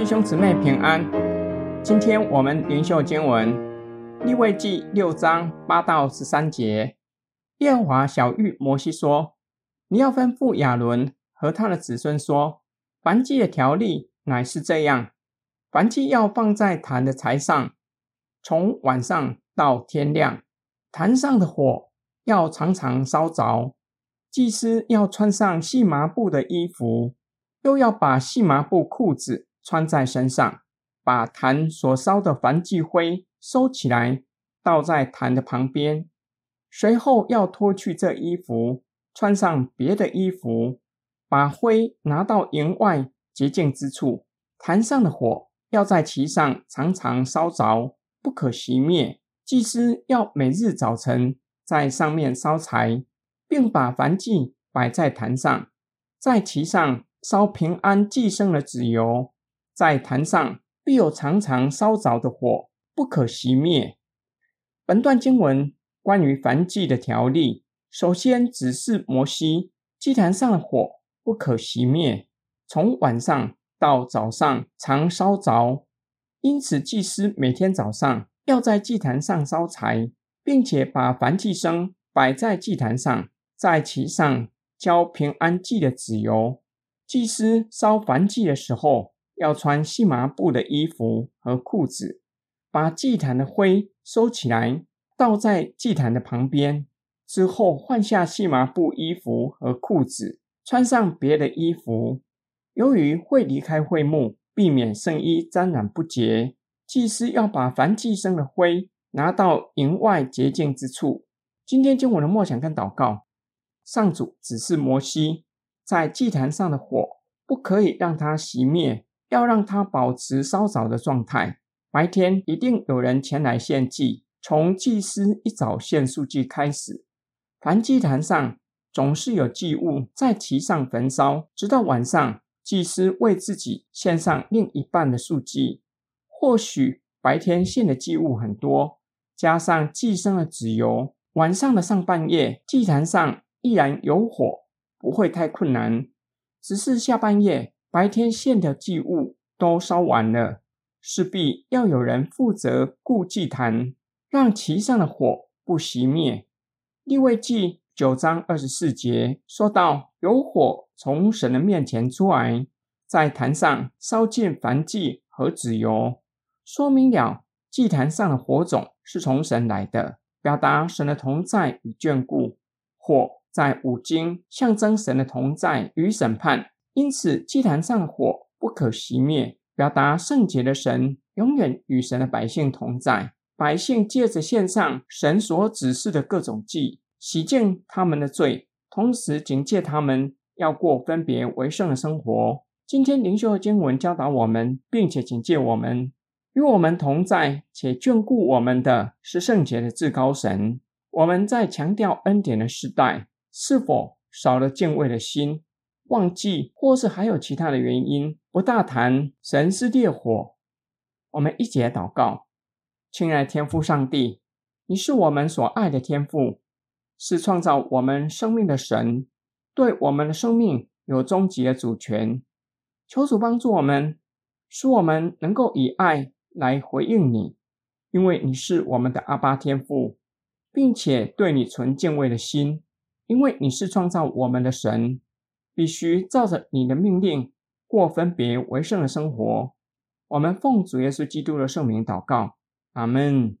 弟兄姊妹平安。今天我们灵修经文利未记六章八到十三节。耶和华小玉摩西说：“你要吩咐亚伦和他的子孙说，燔祭的条例乃是这样：燔祭要放在坛的柴上，从晚上到天亮，坛上的火要常常烧着。祭司要穿上细麻布的衣服，又要把细麻布裤子。”穿在身上，把坛所烧的燔祭灰收起来，倒在坛的旁边。随后要脱去这衣服，穿上别的衣服，把灰拿到营外洁净之处。坛上的火要在其上常常烧着，不可熄灭。祭司要每日早晨在上面烧柴，并把燔祭摆在坛上，在其上烧平安祭牲的脂油。在坛上必有常常烧着的火，不可熄灭。本段经文关于燔祭的条例，首先指示摩西，祭坛上的火不可熄灭，从晚上到早上常烧着。因此，祭司每天早上要在祭坛上烧柴，并且把燔祭牲摆在祭坛上，在其上浇平安祭的脂油。祭司烧燔祭的时候，要穿细麻布的衣服和裤子，把祭坛的灰收起来，倒在祭坛的旁边。之后换下细麻布衣服和裤子，穿上别的衣服。由于会离开会幕，避免圣衣沾染不洁，祭司要把凡祭生的灰拿到营外洁净之处。今天经文的默想跟祷告，上主指示摩西，在祭坛上的火不可以让它熄灭。要让它保持烧着的状态。白天一定有人前来献祭，从祭司一早献素祭开始，凡祭坛上总是有祭物在其上焚烧，直到晚上，祭司为自己献上另一半的素祭。或许白天献的祭物很多，加上祭生的脂油，晚上的上半夜，祭坛上依然有火，不会太困难。只是下半夜。白天献的祭物都烧完了，势必要有人负责顾祭坛，让其上的火不熄灭。利未记九章二十四节说到，有火从神的面前出来，在坛上烧尽燔祭和脂油，说明了祭坛上的火种是从神来的，表达神的同在与眷顾。火在五经象征神的同在与审判。因此，祭坛上的火不可熄灭，表达圣洁的神永远与神的百姓同在。百姓借着献上神所指示的各种祭，洗净他们的罪，同时警戒他们要过分别为圣的生活。今天灵修的经文教导我们，并且警戒我们：与我们同在且眷顾我们的是圣洁的至高神。我们在强调恩典的时代，是否少了敬畏的心？忘记，或是还有其他的原因，不大谈神是烈火。我们一起来祷告，亲爱天父上帝，你是我们所爱的天父，是创造我们生命的神，对我们的生命有终极的主权。求主帮助我们，使我们能够以爱来回应你，因为你是我们的阿爸天父，并且对你存敬畏的心，因为你是创造我们的神。必须照着你的命令过分别为圣的生活，我们奉主耶稣基督的圣名祷告，阿门。